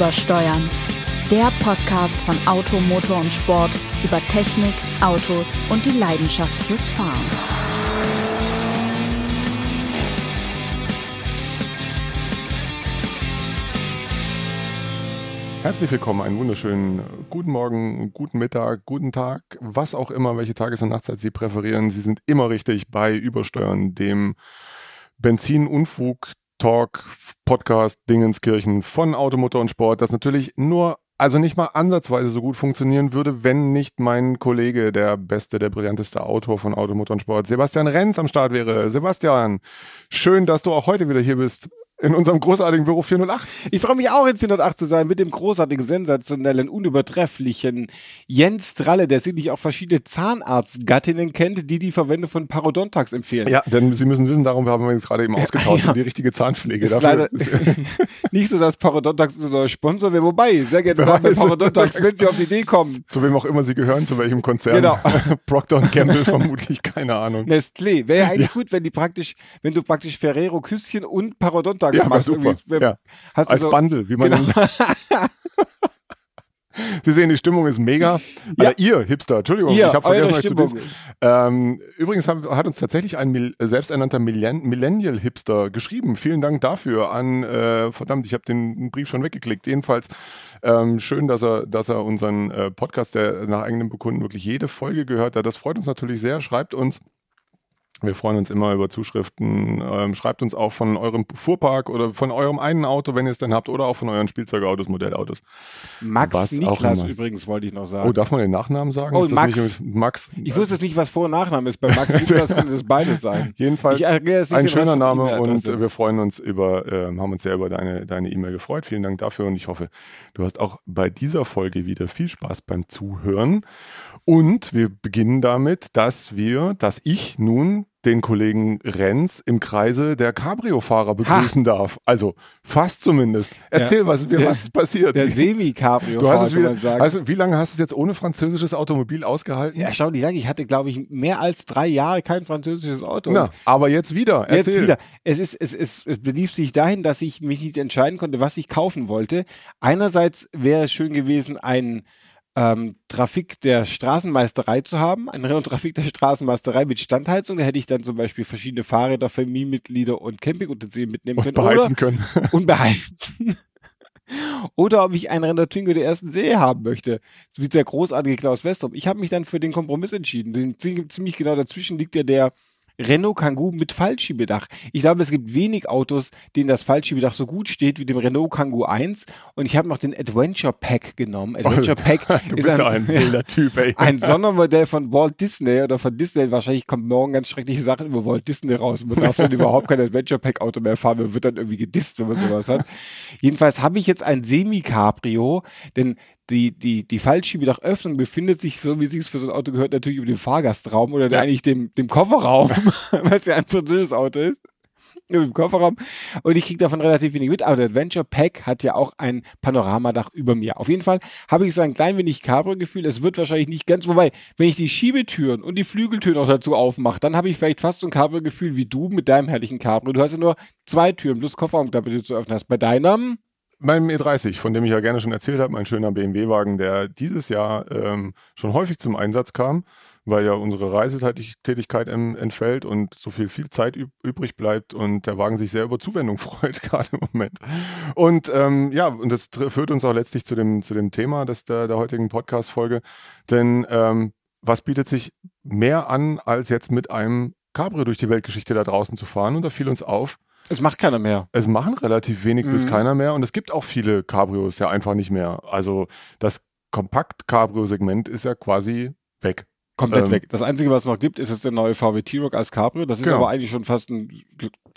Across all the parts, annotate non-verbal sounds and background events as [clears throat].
Übersteuern. Der Podcast von Auto, Motor und Sport über Technik, Autos und die Leidenschaft fürs Fahren. Herzlich willkommen, einen wunderschönen guten Morgen, guten Mittag, guten Tag, was auch immer, welche Tages- und Nachtzeit Sie präferieren. Sie sind immer richtig bei Übersteuern, dem Benzin-Unfug Talk, Podcast, Dingenskirchen von Automotor und Sport, das natürlich nur, also nicht mal ansatzweise so gut funktionieren würde, wenn nicht mein Kollege, der beste, der brillanteste Autor von Automotor und Sport, Sebastian Renz am Start wäre. Sebastian, schön, dass du auch heute wieder hier bist in unserem großartigen Büro 408. Ich freue mich auch in 408 zu sein mit dem großartigen, sensationellen, unübertrefflichen Jens Dralle, der sicherlich auch verschiedene Zahnarztgattinnen kennt, die die Verwendung von Parodontax empfehlen. Ja, denn Sie müssen wissen, darum haben wir uns gerade eben ausgetauscht, ja. die richtige Zahnpflege. Ist Dafür ist [laughs] nicht so, dass Parodontax unser Sponsor wäre, wobei, sehr gerne Parodontax, wenn Sie auf die Idee kommen. Zu wem auch immer Sie gehören, zu welchem Konzern. Genau. [laughs] Procter Gamble vermutlich, keine Ahnung. Nestlé, wäre ja eigentlich ja. gut, wenn die praktisch, wenn du praktisch Ferrero Küsschen und Parodontax ja, machst. Super. Ja. Als so, Bundle, wie man genau. [laughs] Sie sehen, die Stimmung ist mega. Ja. Also ihr Hipster, Entschuldigung, ihr, ich habe vergessen euch zu diesen. Ähm, übrigens haben, hat uns tatsächlich ein Mil selbsternannter Millenn Millennial-Hipster geschrieben. Vielen Dank dafür an, äh, verdammt, ich habe den Brief schon weggeklickt. Jedenfalls ähm, schön, dass er, dass er unseren äh, Podcast, der nach eigenem Bekunden wirklich jede Folge gehört hat. Das freut uns natürlich sehr. Schreibt uns wir freuen uns immer über Zuschriften. Ähm, schreibt uns auch von eurem Fuhrpark oder von eurem einen Auto, wenn ihr es denn habt, oder auch von euren Spielzeugautos, Modellautos. Max was Niklas übrigens wollte ich noch sagen. Oh, darf man den Nachnamen sagen? Oh, Max. Max. Ich wusste jetzt nicht, was Vor- und Nachname ist. Bei Max Niklas könnte das beides sein. [laughs] Jedenfalls ein schöner Name und wir freuen uns über, äh, haben uns sehr über deine deine E-Mail gefreut. Vielen Dank dafür und ich hoffe, du hast auch bei dieser Folge wieder viel Spaß beim Zuhören. Und wir beginnen damit, dass wir, dass ich nun den Kollegen Renz im Kreise der Cabrio-Fahrer begrüßen ha. darf. Also fast zumindest. Erzähl, ja, was, der, was ist passiert. Der Semi-Cabrio-Fahrer. Also, wie lange hast du es jetzt ohne französisches Automobil ausgehalten? Ja, erstaunlich lange. Ich hatte, glaube ich, mehr als drei Jahre kein französisches Auto. Na, aber jetzt wieder. Erzähl. Jetzt wieder. Es, ist, es, es, es belief sich dahin, dass ich mich nicht entscheiden konnte, was ich kaufen wollte. Einerseits wäre es schön gewesen, ein ähm, Trafik der Straßenmeisterei zu haben, ein Renault Trafik der Straßenmeisterei mit Standheizung. Da hätte ich dann zum Beispiel verschiedene Fahrräder, Familienmitglieder und Campingutensilien mitnehmen können. Und beheizen können. [laughs] Und beheizen. Oder ob ich einen Renault Twingo der ersten Serie haben möchte. So wie der großartige Klaus Westrop. Ich habe mich dann für den Kompromiss entschieden. Ziemlich genau dazwischen liegt ja der Renault Kangoo mit Fallschiebedach. Ich glaube, es gibt wenig Autos, denen das Fallschiebedach so gut steht wie dem Renault Kangoo 1. Und ich habe noch den Adventure Pack genommen. Adventure Pack [laughs] du ist bist ein, ein wilder Typ, ey. [laughs] ein Sondermodell von Walt Disney oder von Disney. Wahrscheinlich kommt morgen ganz schreckliche Sachen über Walt Disney raus. Man darf dann [laughs] überhaupt kein Adventure Pack Auto mehr fahren. Man wird dann irgendwie gedisst, wenn man sowas hat. Jedenfalls habe ich jetzt ein Semi-Cabrio, denn die, die, die Fallschiebedachöffnung befindet sich, so wie es sich für so ein Auto gehört, natürlich über dem Fahrgastraum oder ja. eigentlich dem, dem Kofferraum, [laughs] weil es ja ein französisches Auto ist. Im Kofferraum. Und ich kriege davon relativ wenig mit. Aber der Adventure Pack hat ja auch ein Panoramadach über mir. Auf jeden Fall habe ich so ein klein wenig Cabrio-Gefühl. Es wird wahrscheinlich nicht ganz, wobei, wenn ich die Schiebetüren und die Flügeltüren auch dazu aufmache, dann habe ich vielleicht fast so ein Cabrio-Gefühl wie du mit deinem herrlichen Cabrio. Du hast ja nur zwei Türen plus Kofferraumklappe, die du zu öffnen hast. Bei deinem mein E30, von dem ich ja gerne schon erzählt habe, mein schöner BMW-Wagen, der dieses Jahr ähm, schon häufig zum Einsatz kam, weil ja unsere Reisetätigkeit entfällt und so viel, viel Zeit übrig bleibt und der Wagen sich sehr über Zuwendung [laughs] freut, gerade im Moment. Und ähm, ja, und das führt uns auch letztlich zu dem, zu dem Thema des, der, der heutigen Podcast-Folge. Denn ähm, was bietet sich mehr an, als jetzt mit einem Cabrio durch die Weltgeschichte da draußen zu fahren? Und da fiel uns auf, es macht keiner mehr. Es machen relativ wenig mhm. bis keiner mehr und es gibt auch viele Cabrios ja einfach nicht mehr. Also das Kompakt-Cabrio-Segment ist ja quasi weg. Komplett ähm, weg. Das Einzige, was es noch gibt, ist jetzt der neue VW T-Rock als Cabrio. Das ist genau. aber eigentlich schon fast ein,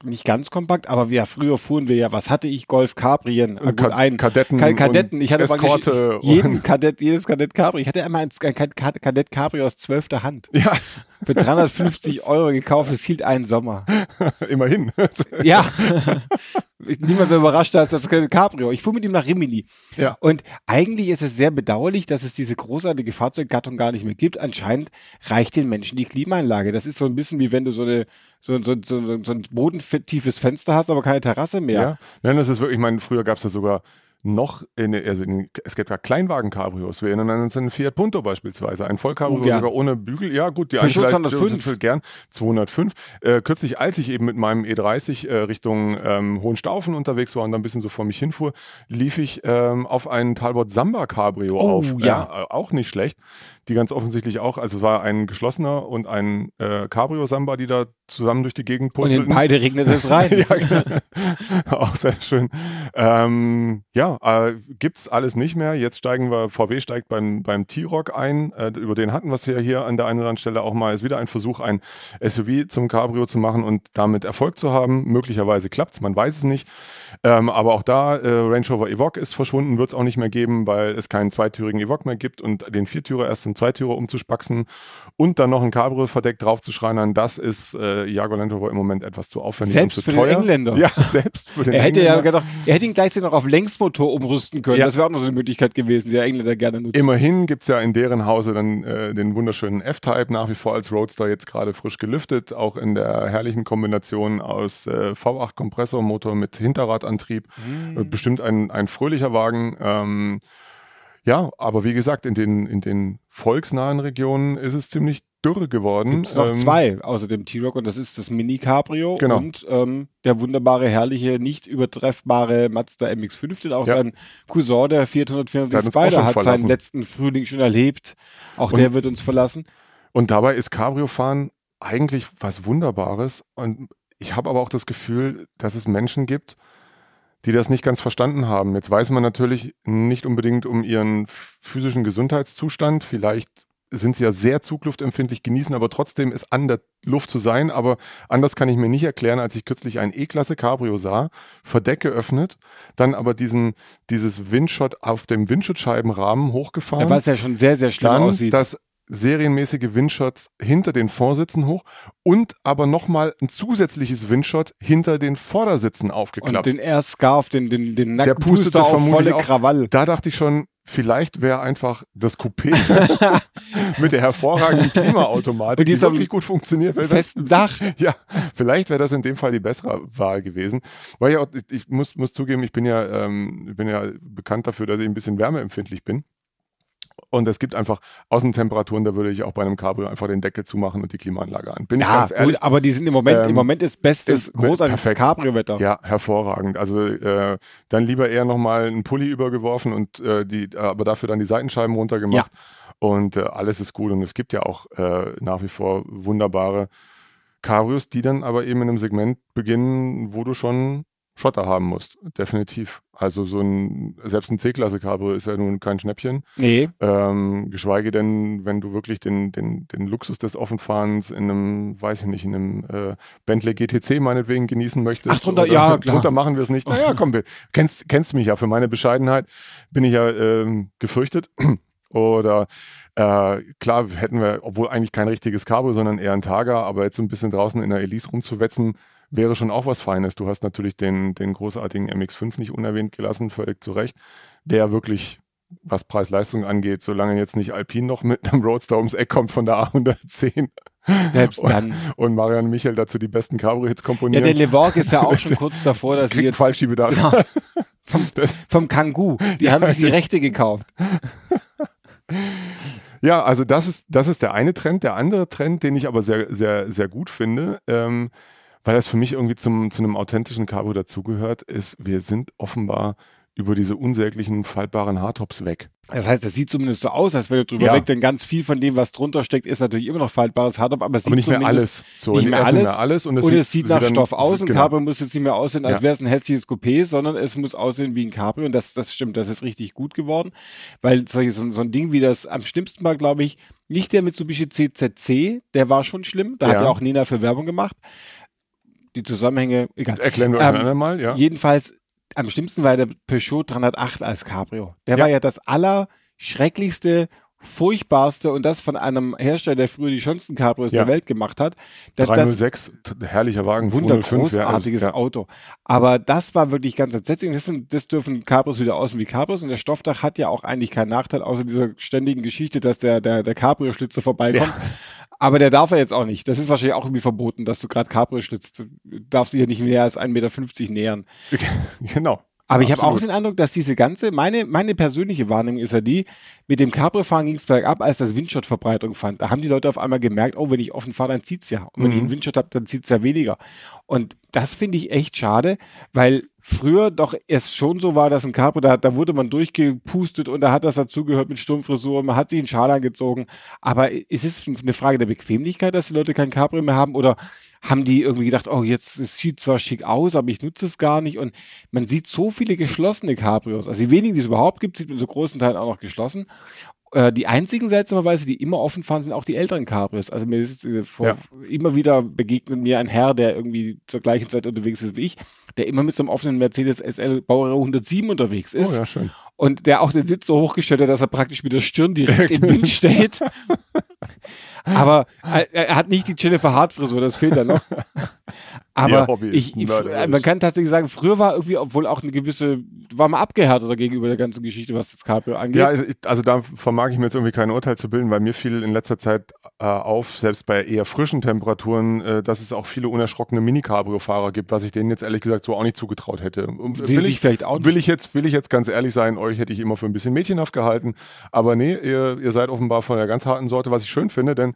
nicht ganz kompakt, aber wir früher fuhren wir ja, was hatte ich? Golf Cabrien. Äh, gut, ein, Kadetten. Kadetten. Ich hatte Eskorte mal jeden Kadett, jedes Kadett Cabrio. Ich hatte immer ein Kadett Cabrio aus zwölfter Hand. Ja. Für 350 [laughs] Euro gekauft, es hielt einen Sommer. [laughs] Immerhin. [laughs] ja. Niemand so überrascht, dass das keine Cabrio. Ich fuhr mit ihm nach Rimini. Ja. Und eigentlich ist es sehr bedauerlich, dass es diese großartige Fahrzeuggattung gar nicht mehr gibt. Anscheinend reicht den Menschen die Klimaanlage. Das ist so ein bisschen wie wenn du so eine so, so, so, so ein bodentiefes Fenster hast, aber keine Terrasse mehr. Ja, Nein, das ist wirklich, ich meine, früher gab es ja sogar noch, in, also in, es gibt ja Kleinwagen-Cabrios. Wir erinnern uns an Fiat Punto beispielsweise, ein Vollcabrio Ja. sogar ohne Bügel. Ja gut, die Peugeot einen vielleicht- 205. sind gern 205. Äh, kürzlich, als ich eben mit meinem E30 äh, Richtung ähm, Hohenstaufen unterwegs war und dann ein bisschen so vor mich hinfuhr, lief ich ähm, auf einen Talbot Samba Cabrio Oh, auf. ja. Äh, auch nicht schlecht. Die ganz offensichtlich auch, also war ein geschlossener und ein äh, Cabrio Samba, die da zusammen durch die Gegend Und in purzelten. beide regnet es [laughs] rein. ja, genau. [laughs] auch sehr schön. Ähm, ja, äh, gibt's alles nicht mehr. Jetzt steigen wir, VW steigt beim, beim T-Rock ein. Äh, über den hatten wir es ja hier an der einen oder anderen Stelle auch mal. Ist wieder ein Versuch, ein SUV zum Cabrio zu machen und damit Erfolg zu haben. Möglicherweise klappt's, man weiß es nicht. Ähm, aber auch da, äh, Range Rover Evoque ist verschwunden, wird's auch nicht mehr geben, weil es keinen zweitürigen Evoque mehr gibt und den Viertürer erst zum Zweitürer umzuspaxen und dann noch ein Cabrio verdeckt draufzuschreinern, das ist äh, Jaguar Land Rover im Moment etwas zu aufwendig Selbst und zu für den teuer. Engländer. Ja, [laughs] selbst für den Er hätte ja Engländer. gedacht, er hätte ihn gleichzeitig noch auf Längsmotor umrüsten können. Ja. Das wäre auch noch so eine Möglichkeit gewesen, die der Engländer gerne nutzt. Immerhin gibt's ja in deren Hause dann äh, den wunderschönen F-Type, nach wie vor als Roadster jetzt gerade frisch gelüftet, auch in der herrlichen Kombination aus äh, V8-Kompressormotor mit Hinterradantrieb. Mhm. Äh, Bestimmt ein, ein fröhlicher Wagen. Ähm, ja, aber wie gesagt, in den, in den volksnahen Regionen ist es ziemlich dürr geworden. Gibt's noch Ähm, zwei außer dem T-Rock und das ist das Mini Cabrio Genau. und ähm, der wunderbare, herrliche, nicht übertreffbare Mazda MX-5, den auch Ja. sein Cousin, der Der hat 424 uns auch Spider, hat verlassen. seinen letzten Frühling schon erlebt. Auch Und- der wird uns verlassen. Und dabei ist Cabrio-Fahren eigentlich was Wunderbares. Und ich habe aber auch das Gefühl, dass es Menschen gibt, die das nicht ganz verstanden haben. Jetzt weiß man natürlich nicht unbedingt um ihren physischen Gesundheitszustand. Vielleicht sind sie ja sehr zugluftempfindlich, genießen aber trotzdem es an der Luft zu sein. Aber anders kann ich mir nicht erklären, als ich kürzlich ein E-Klasse Cabrio sah, Verdeck geöffnet, dann aber diesen, dieses Windshot auf dem Windschutzscheibenrahmen hochgefahren Was ja schon sehr, sehr dann aussieht. das serienmäßige Windshots hinter den Vorsitzen hoch und aber nochmal ein zusätzliches Windshot hinter den Vordersitzen und aufgeklappt. den Air Scarf, den, den, den Der nackten pustete Puster auf volle auch. Krawall. da dachte ich schon, vielleicht wäre einfach das Coupé [laughs] mit der hervorragenden Klimaautomatik, die wirklich gut funktioniert. das- Festen Dach. [laughs] ja, vielleicht wäre das in dem Fall die bessere Wahl gewesen. Weil ja, ich muss, muss zugeben, ich bin ja, ähm, ich bin ja bekannt dafür, dass ich ein bisschen wärmeempfindlich bin. Und es gibt einfach Außentemperaturen, da würde ich auch bei einem Cabrio einfach den Deckel zumachen und die Klimaanlage an. Bin ich Ja, ganz ehrlich. gut, aber die sind im Moment, Ähm, im Moment ist bestes, ist großartiges. Cabrio-Wetter. Ja, hervorragend. Also äh, dann lieber eher nochmal einen Pulli übergeworfen und äh, die, aber dafür dann die Seitenscheiben runtergemacht. Und äh, alles ist gut. Und es gibt ja auch äh, nach wie vor wunderbare Cabrios, die dann aber eben in einem Segment beginnen, wo du schon Schotter haben musst. Definitiv. Also so ein, selbst ein C-Klasse Cabrio ist ja nun kein Schnäppchen. Nee, Ähm, geschweige denn, wenn du wirklich den, den, den Luxus des Offenfahrens in einem, weiß ich nicht, in einem äh, Bentley GTC meinetwegen genießen möchtest. Ach, drunter- oder- ja, klar. Drunter machen wir es nicht. Naja, [laughs] komm, wir, kennst, kennst mich ja. Für meine Bescheidenheit bin ich ja ähm, gefürchtet. [clears throat] Oder äh, klar hätten wir, obwohl eigentlich kein richtiges Cabrio, sondern eher ein Targa, aber jetzt so ein bisschen draußen in der Elise rumzuwetzen, wäre schon auch was Feines. Du hast natürlich den, den großartigen MX5 nicht unerwähnt gelassen, völlig zu Recht, der wirklich was Preis-Leistung angeht, solange jetzt nicht Alpine noch mit einem Roadster ums Eck kommt von der A110 selbst dann. und Marian Michel dazu die besten Cabrio-Hits Ja, komponieren. der Levorg ist ja auch [laughs] schon kurz davor, dass sie jetzt Fallschiebedach. [laughs] vom, vom Kangoo, die haben sich die Rechte gekauft. [laughs] Ja, also das ist, das ist der eine Trend. Der andere Trend, den ich aber sehr, sehr, sehr gut finde, ähm, weil das für mich irgendwie zum, zu einem authentischen Cabrio dazugehört, ist, wir sind offenbar über diese unsäglichen faltbaren Hardtops weg. Das heißt, es sieht zumindest so aus, als wäre er drüber Ja. weg, denn ganz viel von dem, was drunter steckt, ist natürlich immer noch faltbares Hardtop, aber es sieht Aber nicht mehr alles. So, nicht mehr alles. Mehr alles und es und sieht, es sieht nach Stoff aus und genau. Cabrio muss jetzt nicht mehr aussehen, als Ja. wäre es ein hässliches Coupé, sondern es muss aussehen wie ein Cabrio und das, das stimmt, das ist richtig gut geworden, weil so, so ein Ding wie das am schlimmsten war, glaube ich, nicht der Mitsubishi CZC, der war schon schlimm, da hat Ja. ja auch Nena für Werbung gemacht. Die Zusammenhänge, egal. Erklären wir Ähm, einmal, ja. Jedenfalls, am schlimmsten war der Peugeot 308 als Cabrio. Der Ja. war ja das allerschrecklichste, furchtbarste und das von einem Hersteller, der früher die schönsten Cabrios Ja. der Welt gemacht hat. Das, das 306, t- herrlicher Wagen, 205. ja, wundergroßartiges ja. Auto. Aber das war wirklich ganz entsetzlich. Das, sind, das dürfen Cabros wieder aussehen wie Cabros und der Stoffdach hat ja auch eigentlich keinen Nachteil, außer dieser ständigen Geschichte, dass der, der, der Cabrio-Schlitzer vorbeikommt. Aber der darf er jetzt auch nicht. Das ist wahrscheinlich auch irgendwie verboten, dass du gerade Cabrio schlitzt. Du darfst dich ja nicht näher als 1,50 Meter nähern. [laughs] Genau. Aber ich habe auch den Eindruck, dass diese ganze, meine, meine persönliche Wahrnehmung ist ja die, mit dem Cabrio-Fahren ging es bergab, als das Windshot-Verbreitung fand. Da haben die Leute auf einmal gemerkt, oh, wenn ich offen fahre, dann zieht es ja. Und wenn mhm. ich einen Windshot habe, dann zieht es ja weniger. Und das finde ich echt schade, weil früher doch es schon so war, dass ein Cabrio, da, da wurde man durchgepustet und da hat das dazugehört mit Sturmfrisur, man hat sich einen Schal angezogen. Aber ist es eine Frage der Bequemlichkeit, dass die Leute kein Cabrio mehr haben oder haben die irgendwie gedacht, oh, jetzt es sieht zwar schick aus, aber ich nutze es gar nicht. Und man sieht so viele geschlossene Cabrios. Also die wenigen, die es überhaupt gibt, sieht man so großen Teilen auch noch geschlossen. Äh, die einzigen seltsamerweise, die immer offen fahren, sind auch die älteren Cabrios. Also mir ist äh, vor, ja. immer wieder begegnet mir ein Herr, der irgendwie zur gleichen Zeit unterwegs ist wie ich, der immer mit so einem offenen Mercedes SL Baureihe 107 unterwegs ist. Oh ja, schön. Und der auch den Sitz so hochgestellt hat, dass er praktisch mit der Stirn direkt [laughs] im Wind steht. [laughs] Aber er, hat nicht die Jennifer Hart Frisur, das fehlt da noch. [laughs] Aber ich, ich, man kann tatsächlich sagen, früher war irgendwie, obwohl auch eine gewisse, war mal abgehärteter gegenüber der ganzen Geschichte, was das Cabrio angeht. Ja, also, also da vermag ich mir jetzt irgendwie kein Urteil zu bilden, weil mir fiel in letzter Zeit auf, selbst bei eher frischen Temperaturen, äh, dass es auch viele unerschrockene Mini-Cabrio-Fahrer gibt, was ich denen jetzt ehrlich gesagt so auch nicht zugetraut hätte. Sie will ich vielleicht auch. Will ich jetzt, will ich jetzt ganz ehrlich sein, euch hätte ich immer für ein bisschen mädchenhaft gehalten, aber nee, ihr, ihr seid offenbar von der ganz harten Sorte, was ich schön finde, denn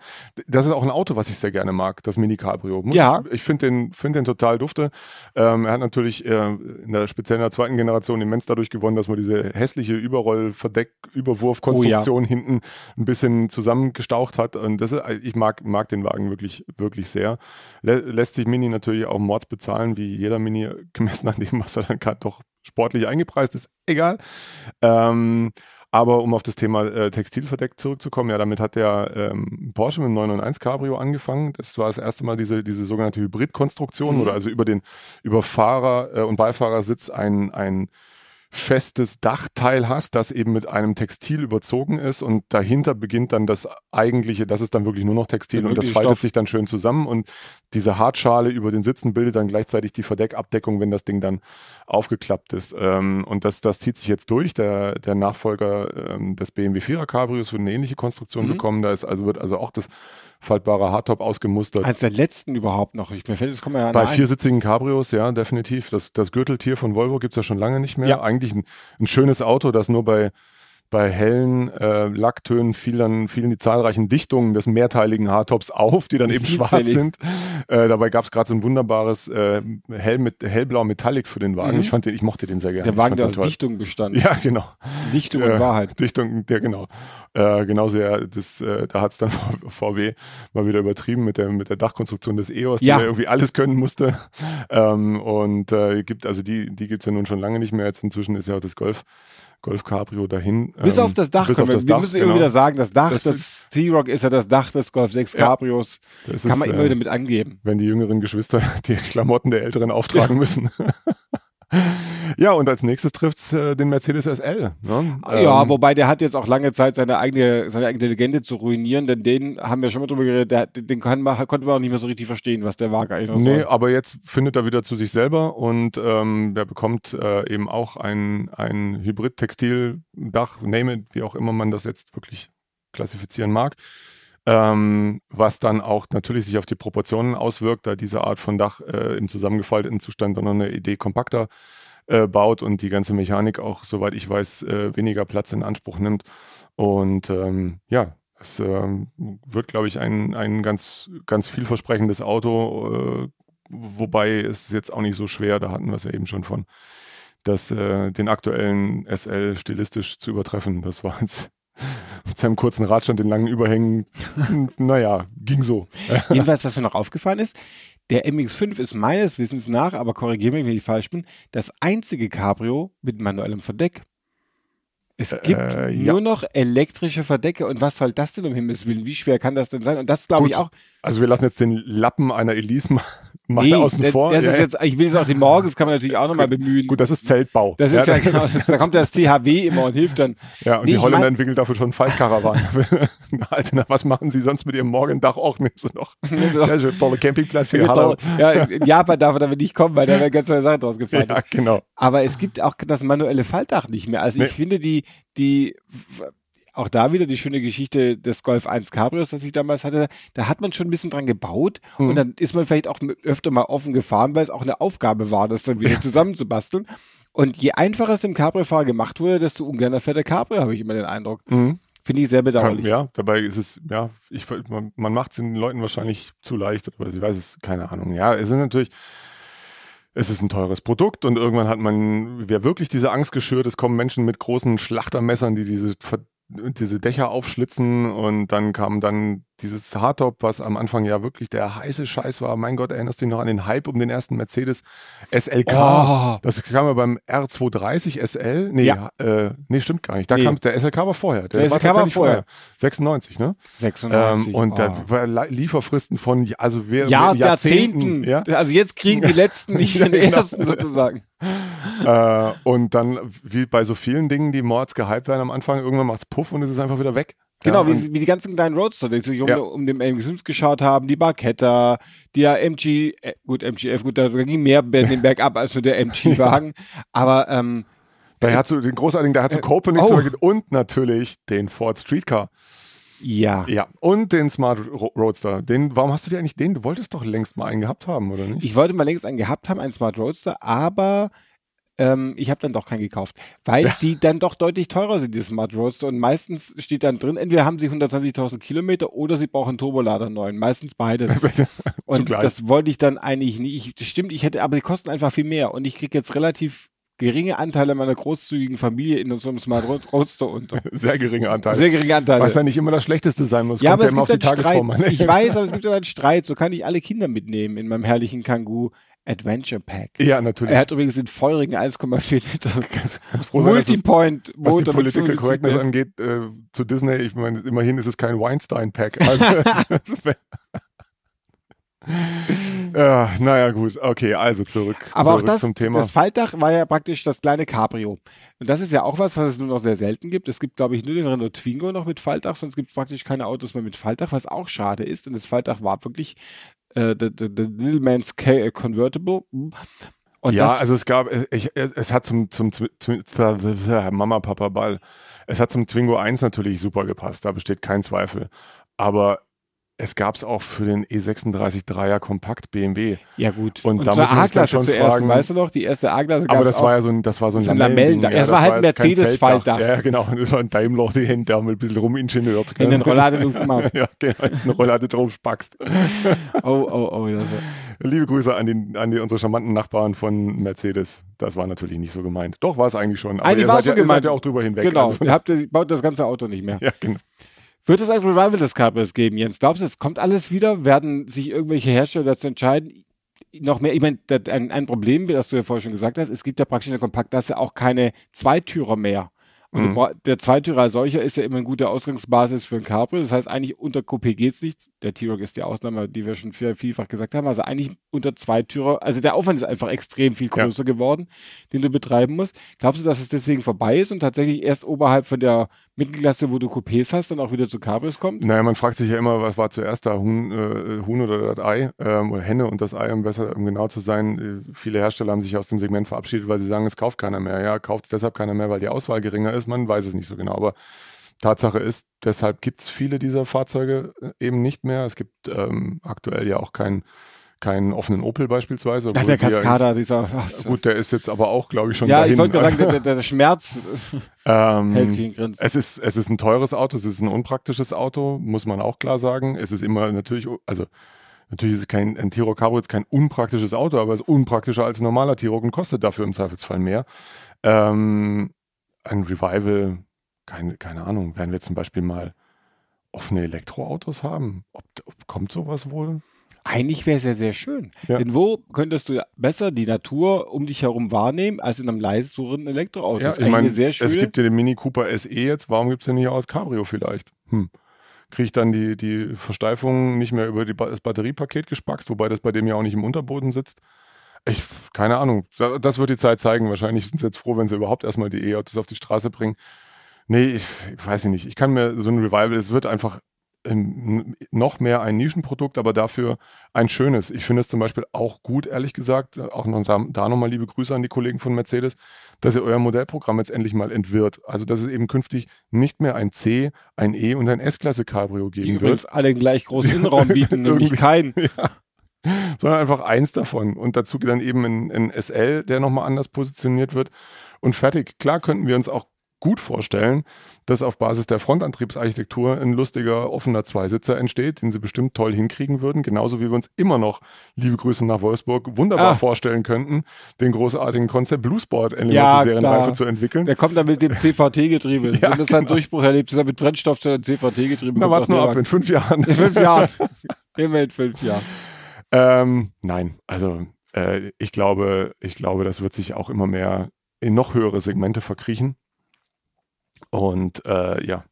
das ist auch ein Auto, was ich sehr gerne mag, das Mini-Cabrio. Ja. Ich, ich finde den, find den total dufte. Ähm, er hat natürlich äh, in der, speziell in der zweiten Generation immens dadurch gewonnen, dass man diese hässliche Überroll-Verdeck, Überwurf-Konstruktion oh, ja. hinten ein bisschen zusammengestaucht hat. Und das ist, ich mag, mag den Wagen wirklich, wirklich sehr. Lä lässt sich Mini natürlich auch Mords bezahlen, wie jeder Mini, [laughs] gemessen an dem, was er dann gerade doch sportlich eingepreist ist. Egal. Ähm, aber um auf das Thema äh, Textilverdeckt zurückzukommen, ja, damit hat der ähm, Porsche mit dem 991 Cabrio angefangen. Das war das erste Mal diese, diese sogenannte Hybridkonstruktion, mhm. oder also über den über Fahrer äh, und Beifahrersitz ein, ein festes Dachteil hast, das eben mit einem Textil überzogen ist und dahinter beginnt dann das eigentliche, das ist dann wirklich nur noch Textil und das faltet Stoff. sich dann schön zusammen und diese Hartschale über den Sitzen bildet dann gleichzeitig die Verdeckabdeckung, wenn das Ding dann aufgeklappt ist. Ähm, und das, das zieht sich jetzt durch. Der, der Nachfolger ähm, des BMW 4er Cabrios wird eine ähnliche Konstruktion mhm. bekommen. Da ist also, wird also auch das faltbarer Hardtop ausgemustert. Als der letzten überhaupt noch. Ich, mir fällt, das kommt ja Bei viersitzigen Cabrios, ja, definitiv. Das, das Gürteltier von Volvo gibt es ja schon lange nicht mehr. Ja. Eigentlich ein, ein schönes Auto, das nur bei bei hellen äh, Lacktönen fielen, fielen die zahlreichen Dichtungen des mehrteiligen Hardtops auf, die dann eben schwarz sind. Äh, dabei gab es gerade so ein wunderbares äh, hell mit, hellblau Metallic für den Wagen. Mhm. Ich fand den, ich mochte den sehr gerne. Der Wagen, der aus Dichtung bestand. Ja, genau. Dichtung und äh, Wahrheit. Dichtung, der genau. Äh, genauso ja, das, äh, da hat es dann [laughs] VW mal wieder übertrieben mit der, mit der Dachkonstruktion des EOS, ja. die irgendwie alles können musste. Ähm, und äh, gibt, also die, die gibt es ja nun schon lange nicht mehr. Jetzt inzwischen ist ja auch das Golf Golf Cabrio dahin. Bis ähm, auf das Dach. Bis auf das wir, Dach, müssen genau. immer wieder sagen, das Dach, das, das T-Rock ist ja das Dach des Golf 6 Cabrios. Ja, kann ist, man immer wieder mit angeben. Wenn die jüngeren Geschwister [laughs] die Klamotten der Älteren auftragen müssen. [laughs] ja, und als nächstes trifft es äh, den Mercedes SL. Ne? Ja, ähm, wobei der hat jetzt auch lange Zeit seine eigene, seine eigene Legende zu ruinieren, denn den haben wir schon mal drüber geredet, der, den kann man, konnte man auch nicht mehr so richtig verstehen, was der Wagen eigentlich Nee, soll. aber jetzt findet er wieder zu sich selber und ähm, der bekommt äh, eben auch ein, ein Hybrid-Textil-Dach, name it, wie auch immer man das jetzt wirklich klassifizieren mag ähm, was dann auch natürlich sich auf die Proportionen auswirkt, da diese Art von Dach äh, im zusammengefalteten Zustand dann noch eine Idee kompakter äh, baut und die ganze Mechanik auch, soweit ich weiß, äh, weniger Platz in Anspruch nimmt. Und ähm, ja, es ähm, wird, glaube ich, ein, ein ganz, ganz vielversprechendes Auto, äh, wobei es ist jetzt auch nicht so schwer, da hatten wir es ja eben schon von, das, äh, den aktuellen SL stilistisch zu übertreffen. Das war jetzt [laughs] mit seinem kurzen Radstand, den langen Überhängen, [laughs] naja, ging so. Jedenfalls, was mir noch aufgefallen ist, der MX5 ist meines Wissens nach, aber korrigiere mich, wenn ich falsch bin, das einzige Cabrio mit manuellem Verdeck. Es gibt äh, ja. nur noch elektrische Verdecke und was soll das denn um Himmels Willen? Wie schwer kann das denn sein? Und das glaube ich auch. Also wir lassen jetzt den Lappen einer Elise mal, mal nee, außen das, vor. Das ja, ist jetzt, ich will es auch die Morgens, kann man natürlich auch nochmal bemühen. Gut, das ist Zeltbau. Das ist ja, ja genau, da kommt das THW immer und hilft dann. Ja, und nee, die Holländer mein, entwickeln dafür schon Faltkarawan. [laughs] [laughs] Alter, na, was machen sie sonst mit ihrem Morgendach auch? Nimmst du noch? ja, schön, tolle Campingplatz hier. Hallo. Ja, in Japan darf er damit nicht kommen, weil da werden ganz neue Sachen draus [laughs] gefallen. Ja, genau. Aber es gibt auch das manuelle Faltdach nicht mehr. Also ich finde die, die auch da wieder die schöne Geschichte des Golf 1 Cabrios, das ich damals hatte. Da hat man schon ein bisschen dran gebaut mhm. und dann ist man vielleicht auch öfter mal offen gefahren, weil es auch eine Aufgabe war, das dann wieder zusammenzubasteln. Und je einfacher es im Cabrio-Fahrer gemacht wurde, desto ungerner fährt der Cabrio, habe ich immer den Eindruck. Mhm. Finde ich sehr bedauerlich. Kann, ja, dabei ist es, ja, ich, man, man macht es den Leuten wahrscheinlich zu leicht, aber ich weiß es, keine Ahnung. Ja, es ist natürlich, es ist ein teures Produkt und irgendwann hat man, wer wirklich diese Angst geschürt, es kommen Menschen mit großen Schlachtermessern, die diese diese Dächer aufschlitzen und dann kam dann dieses Hardtop, was am Anfang ja wirklich der heiße Scheiß war. Mein Gott, erinnerst du dich noch an den Hype um den ersten Mercedes SLK? Oh. Das kam ja beim R230 SL. Nee, ja. äh, nee, stimmt gar nicht. Da nee. kam der SLK war vorher. Der, der war SLK war vorher. 96, ne? 96. Ähm, und oh. da war Lieferfristen von also wer, ja, Jahrzehnten. Jahrzehnten. Ja? Also jetzt kriegen die letzten nicht [laughs] den genau. ersten sozusagen. [laughs] äh, und dann, wie bei so vielen Dingen, die Mords gehypt werden am Anfang, irgendwann macht's Puff und es ist einfach wieder weg. Genau, ja, wie, wie, die ganzen kleinen Roadster, die sich um, ja. um den MG5 geschaut haben, die Barketta, die ja MG, äh, gut, MGF, gut, da ging mehr den Berg ab als mit der MG-Wagen, [laughs] aber ähm, da hat so den großartigen, da hat so äh, Copenhagen oh. und natürlich den Ford Streetcar. Ja. Ja. Und den Smart Roadster. Den, warum hast du dir eigentlich den? Du wolltest doch längst mal einen gehabt haben, oder nicht? Ich wollte mal längst einen gehabt haben, einen Smart Roadster, aber ähm, ich habe dann doch keinen gekauft, weil ja. die dann doch deutlich teurer sind, die Smart Roadster. Und meistens steht dann drin, entweder haben sie 120.000 Kilometer oder sie brauchen einen Turbolader neuen. Meistens beides. [laughs] und das wollte ich dann eigentlich nicht. Ich, stimmt, ich hätte, aber die kosten einfach viel mehr. Und ich kriege jetzt relativ geringe Anteile meiner großzügigen Familie in unserem Smart Roadster unter. [laughs] Sehr geringe Anteile. Sehr geringe Anteile. Was ja nicht immer das Schlechteste sein muss. Ja, Kommt aber ja es immer auf die Tagesform an. Ich [laughs] weiß, aber es gibt ja einen Streit. So kann ich alle Kinder mitnehmen in meinem herrlichen Kangoo. Adventure Pack. Ja, natürlich. Er hat übrigens den feurigen 1,4 Liter [laughs] ganz, ganz froh sein, Multipoint Was die Political Correctness angeht, äh, zu Disney, ich meine, immerhin ist es kein Weinstein Pack. Also, ja, naja, gut. Okay, also zurück, Aber zurück auch das, zum Thema. Das Faltdach war ja praktisch das kleine Cabrio. Und das ist ja auch was, was es nur noch sehr selten gibt. Es gibt, glaube ich, nur den Renault Twingo noch mit Faltdach, sonst gibt es praktisch keine Autos mehr mit Faltdach, was auch schade ist. Und das Faltdach war wirklich äh, the, the, the Little Man's K Convertible. Und ja, also es gab, ich, es hat zum, zum, zum, zum Mama, Papa, Ball. Es hat zum Twingo 1 natürlich super gepasst, da besteht kein Zweifel. Aber es gab es auch für den E36 3er Kompakt BMW. Ja gut. Und, und da muss man schon zuerst, fragen, weißt du noch, die erste A-Klasse Aber das war ja so ein, das war so ein, so ein Lamellendach. Ja, das, war halt ein Mercedes-Faltdach. Ja, genau. [laughs] Das war ein Daimler, die Hände haben ein bisschen rumingenieurt. In den Rolllade gemacht. [laughs] ja, genau. Jetzt eine Rolllade drauf spackst. [laughs] oh, oh, oh. Das Liebe Grüße an, die, an die, unsere charmanten Nachbarn von Mercedes. Das war natürlich nicht so gemeint. Doch, war es eigentlich schon. Aber eigentlich ihr, seid so ja, ihr seid ja auch drüber hinweg. Genau. Also, ihr habt, baut das ganze Auto nicht mehr. Ja, genau. Wird es ein Revival des Cabris geben, Jens? Glaubst du, es kommt alles wieder? Werden sich irgendwelche Hersteller dazu entscheiden? Noch mehr, ich meine, ein, ein Problem, das du ja vorher schon gesagt hast, es gibt ja praktisch in der Kompaktklasse auch keine Zweitürer mehr. Und mhm. der Zweitürer als solcher ist ja immer eine gute Ausgangsbasis für ein Cabrio. Das heißt, eigentlich unter Coupé geht es nicht. Der T-Roc ist die Ausnahme, die wir schon viel, vielfach gesagt haben. Also eigentlich unter Zweitürer, also der Aufwand ist einfach extrem viel größer ja. geworden, den du betreiben musst. Glaubst du, dass es deswegen vorbei ist und tatsächlich erst oberhalb von der Mittelklasse, wo du Coupés hast, dann auch wieder zu Cabrios kommt? Naja, man fragt sich ja immer, was war zuerst da, Huhn, äh, Huhn oder das Ei, ähm, oder Henne und das Ei, um besser, um genau zu sein. Äh, viele Hersteller haben sich aus dem Segment verabschiedet, weil sie sagen, es kauft keiner mehr. Ja, kauft es deshalb keiner mehr, weil die Auswahl geringer ist. Man weiß es nicht so genau, aber Tatsache ist, deshalb gibt es viele dieser Fahrzeuge äh, eben nicht mehr. Es gibt ähm, aktuell ja auch keinen keinen offenen Opel beispielsweise. Ja, der Cascada, dieser. Ach, gut, der ist jetzt aber auch, glaube ich, schon. Ja, dahin. ich wollte sagen, der, der, Schmerz [laughs] [laughs] ähm, hält sich in Grenzen. Es ist, es ist ein teures Auto, es ist ein unpraktisches Auto, muss man auch klar sagen. Es ist immer natürlich, also natürlich ist es kein, ein T-Roc Cabrio jetzt kein unpraktisches Auto, aber es ist unpraktischer als ein normaler T-Roc und kostet dafür im Zweifelsfall mehr. Ähm, ein Revival, keine, keine Ahnung, werden wir zum Beispiel mal offene Elektroautos haben? Ob, ob kommt sowas wohl? Eigentlich wäre es ja sehr schön. Ja. Denn wo könntest du besser die Natur um dich herum wahrnehmen, als in einem leise surrenden Elektroauto? Ja, ich meine, es gibt ja den Mini Cooper SE jetzt, warum gibt es den nicht auch als Cabrio vielleicht? Hm. Kriege ich dann die, die Versteifung nicht mehr über die, das Batteriepaket gespackst, wobei das bei dem ja auch nicht im Unterboden sitzt? Ich, keine Ahnung. Das wird die Zeit zeigen. Wahrscheinlich sind sie jetzt froh, wenn sie überhaupt erstmal die E-Autos auf die Straße bringen. Nee, ich, ich weiß nicht. Ich kann mir so ein Revival, es wird einfach ähm, noch mehr ein Nischenprodukt, aber dafür ein schönes. Ich finde es zum Beispiel auch gut, ehrlich gesagt, auch noch da, da nochmal liebe Grüße an die Kollegen von Mercedes, dass ihr euer Modellprogramm jetzt endlich mal entwirrt. Also, dass es eben künftig nicht mehr ein C, ein E und ein S-Klasse Cabrio geben die wird. alle gleich großen [laughs] Innenraum bieten, nämlich keinen. [laughs] Ja. [laughs] sondern einfach eins davon. Und dazu dann eben ein, ein SL, der nochmal anders positioniert wird. Und fertig. Klar könnten wir uns auch gut vorstellen, dass auf Basis der Frontantriebsarchitektur ein lustiger, offener Zweisitzer entsteht, den sie bestimmt toll hinkriegen würden. Genauso wie wir uns immer noch, liebe Grüße nach Wolfsburg, wunderbar ah. vorstellen könnten, den großartigen Konzept Bluesport endlich ja, Serienreife zu entwickeln. Der kommt dann mit dem CVT-Getriebe. [laughs] ja, Wenn das genau. seinen Durchbruch erlebt, ist er mit Brennstoff zu einem CVT-Getriebe. Na, warte nur ab, in fünf Jahren. In fünf Jahren. [laughs] Immer in fünf Jahren. Ähm, nein, also äh, ich glaube, ich glaube, das wird sich auch immer mehr in noch höhere Segmente verkriechen. Und äh, ja.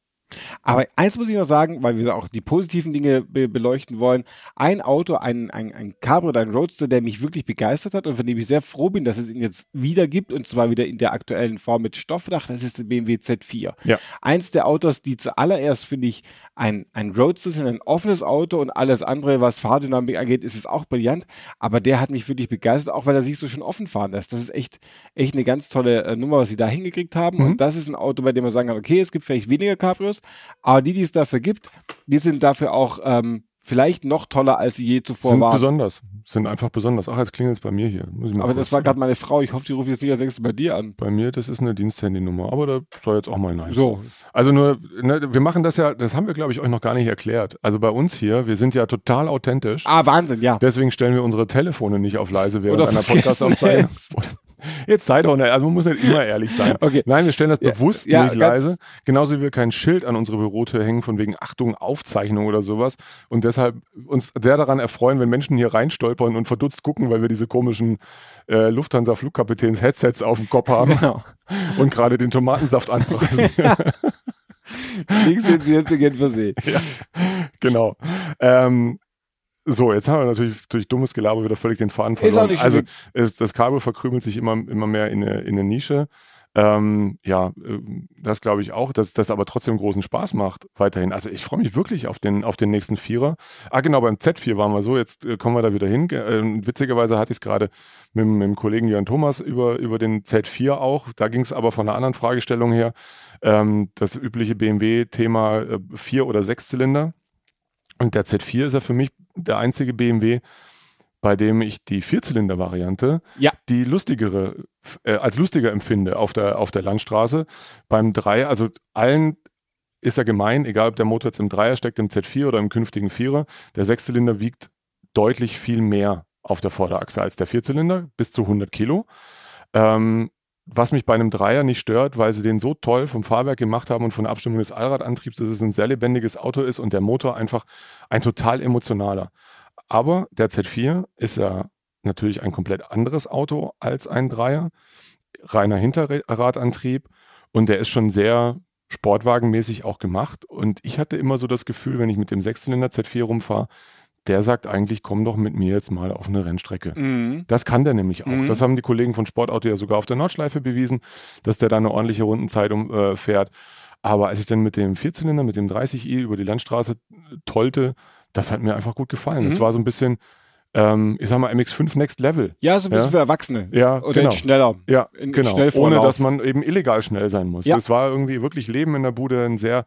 Aber eins muss ich noch sagen, weil wir auch die positiven Dinge be beleuchten wollen. Ein Auto, ein, ein, ein Cabrio oder ein Roadster, der mich wirklich begeistert hat und von dem ich sehr froh bin, dass es ihn jetzt wieder gibt und zwar wieder in der aktuellen Form mit Stoffdach, das ist der BMW Z4. Ja. Eins der Autos, die zuallererst, finde ich, ein, ein Roadster sind, ein offenes Auto und alles andere, was Fahrdynamik angeht, ist es auch brillant. Aber der hat mich wirklich begeistert, auch weil er sich so schön offen fahren lässt. Das ist echt, echt eine ganz tolle äh, Nummer, was sie da hingekriegt haben. Mhm. Und das ist ein Auto, bei dem man sagen kann, okay, es gibt vielleicht weniger Cabrios, aber die, die es dafür gibt, die sind dafür auch ähm, vielleicht noch toller, als sie je zuvor sind waren. besonders. Sind einfach besonders. Ach, jetzt klingelt es bei mir hier. aber das war gerade meine Frau. Ich hoffe, die ruft jetzt nicht als nächstes bei dir an. Bei mir, das ist eine Diensthandynummer. Aber da soll jetzt auch mal nein. So. Also nur, ne, wir machen das ja, das haben wir, glaube ich, euch noch gar nicht erklärt. Also bei uns hier, wir sind ja total authentisch. Ah, Wahnsinn, ja. Deswegen stellen wir unsere Telefone nicht auf leise während Oder einer Podcast-Aufzeichnung. Jetzt sei doch nicht, also man muss nicht immer ehrlich sein. [laughs] Okay. Nein, wir stellen das ja, bewusst ja, nicht leise. Genauso wie wir kein Schild an unsere Bürotür hängen von wegen Achtung, Aufzeichnung oder sowas. Und deshalb uns sehr daran erfreuen, wenn Menschen hier reinstolpern und verdutzt gucken, weil wir diese komischen äh, Lufthansa-Flugkapitäns-Headsets auf dem Kopf haben genau. [laughs] und gerade den Tomatensaft anpreisen. [laughs] Ja. Links sind sie jetzt gern versehen. Ja, genau. Ähm, so, jetzt haben wir natürlich durch dummes Gelaber wieder völlig den Faden verloren. Ist auch nicht also das Kabel verkrümelt sich immer, immer mehr in eine, in eine Nische. Ähm, ja, äh, das glaube ich auch, dass das aber trotzdem großen Spaß macht weiterhin. Also ich freue mich wirklich auf den, auf den nächsten Vierer. Ah, genau, beim Z4 waren wir so, jetzt äh, kommen wir da wieder hin. Äh, witzigerweise hatte ich es gerade mit, mit, dem Kollegen Jörn Thomas über, über den Z4 auch. Da ging es aber von einer anderen Fragestellung her. Ähm, das übliche BMW-Thema äh, Vier- oder Sechszylinder. Und der Z4 ist ja für mich der einzige BMW, bei dem ich die Vierzylinder-Variante, ja. die lustigere, äh, als lustiger empfinde auf der, auf der Landstraße. Beim 3, also allen ist er gemein, egal ob der Motor jetzt im Dreier steckt, im Z4 oder im künftigen Vierer. Der Sechszylinder wiegt deutlich viel mehr auf der Vorderachse als der Vierzylinder, bis zu 100 Kilo. Ähm, was mich bei einem Dreier nicht stört, weil sie den so toll vom Fahrwerk gemacht haben und von der Abstimmung des Allradantriebs, dass es ein sehr lebendiges Auto ist und der Motor einfach ein total emotionaler. Aber der Z4 ist ja natürlich ein komplett anderes Auto als ein Dreier, reiner Hinterradantrieb und der ist schon sehr sportwagenmäßig auch gemacht. Und ich hatte immer so das Gefühl, wenn ich mit dem Sechszylinder Z4 rumfahre, der sagt eigentlich, komm doch mit mir jetzt mal auf eine Rennstrecke. Mhm. Das kann der nämlich auch. Mhm. Das haben die Kollegen von Sportauto ja sogar auf der Nordschleife bewiesen, dass der da eine ordentliche Rundenzeit umfährt. Äh, Aber als ich dann mit dem Vierzylinder, mit dem 30i über die Landstraße tollte, das hat mir einfach gut gefallen. Mhm. Das war so ein bisschen, ähm, ich sag mal, MX5 Next Level. Ja, so ein bisschen ja? für Erwachsene. Ja, Oder genau. schneller. Ja, in, genau. Ohne, dass man eben illegal schnell sein muss. Es war irgendwie wirklich Leben in der Bude, ein sehr,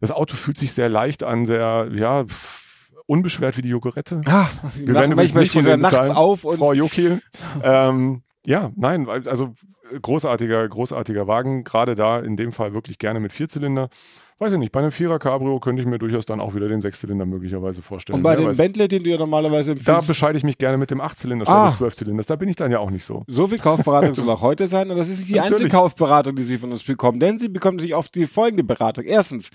das Auto fühlt sich sehr leicht an, sehr, ja, pff, unbeschwert wie die Jogurette. Ah, wir werden manchmal nicht von nachts Zahlen. auf und Frau Jokil. [laughs] ähm, ja, nein, also großartiger, großartiger Wagen. Gerade da in dem Fall wirklich gerne mit Vierzylinder weiß ich nicht, bei einem Vierer Cabrio könnte ich mir durchaus dann auch wieder den Sechszylinder möglicherweise vorstellen. Und bei dem Bentley, den du ja normalerweise empfiehlst? Da bescheide ich mich gerne mit dem Achtzylinder statt ah. des Zwölfzylinders. Da bin ich dann ja auch nicht so. So viel Kaufberatung soll [laughs] auch heute sein und das ist nicht die einzige Kaufberatung, die Sie von uns bekommen, denn Sie bekommen natürlich oft die folgende Beratung. Erstens,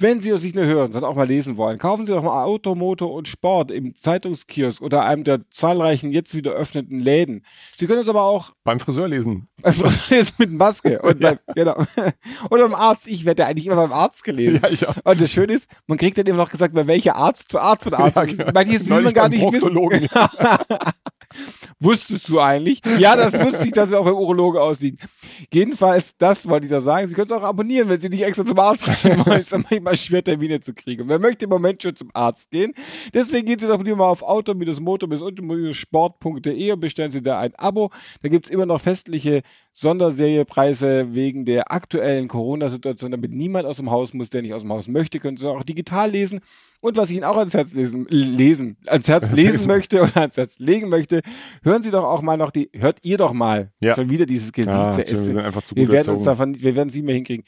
wenn Sie uns nicht nur hören, sondern auch mal lesen wollen, kaufen Sie doch mal Auto, Motor und Sport im Zeitungskiosk oder einem der zahlreichen jetzt wieder öffnenden Läden. Sie können es aber auch beim Friseur lesen. [laughs] Beim Friseur lesen mit Maske und ja. beim, genau. [laughs] oder beim Arzt. Ich werde ja eigentlich immer beim Arzt gelesen. Ja, ich auch. Und das Schöne ist, man kriegt dann immer noch gesagt, bei welcher Arzt Art von [laughs] Arzt. Ja, genau. Manches will man gar nicht wissen. Wusstest du eigentlich? Ja, das wusste ich, dass wir auch beim Urologe aussehen. Jedenfalls, das wollte ich da sagen. Sie können es auch abonnieren, wenn Sie nicht extra zum Arzt gehen wollen. Es ist manchmal schwer, Termine zu kriegen. Wer möchte im Moment schon zum Arzt gehen? Deswegen gehen Sie doch lieber mal auf auto-motor-sport.de und bestellen Sie da ein Abo. Da gibt es immer noch festliche Sonderseriepreise wegen der aktuellen Corona-Situation, damit niemand aus dem Haus muss, der nicht aus dem Haus möchte, können Sie auch digital lesen. Und was ich Ihnen auch ans Herz lesen, lesen, ans Herz [laughs] lesen möchte oder ans Herz legen möchte, hören Sie doch auch mal noch die, hört ihr doch mal ja. schon wieder dieses Gesicht ah, wir, wir werden uns davon, wir werden Sie mehr hinkriegen.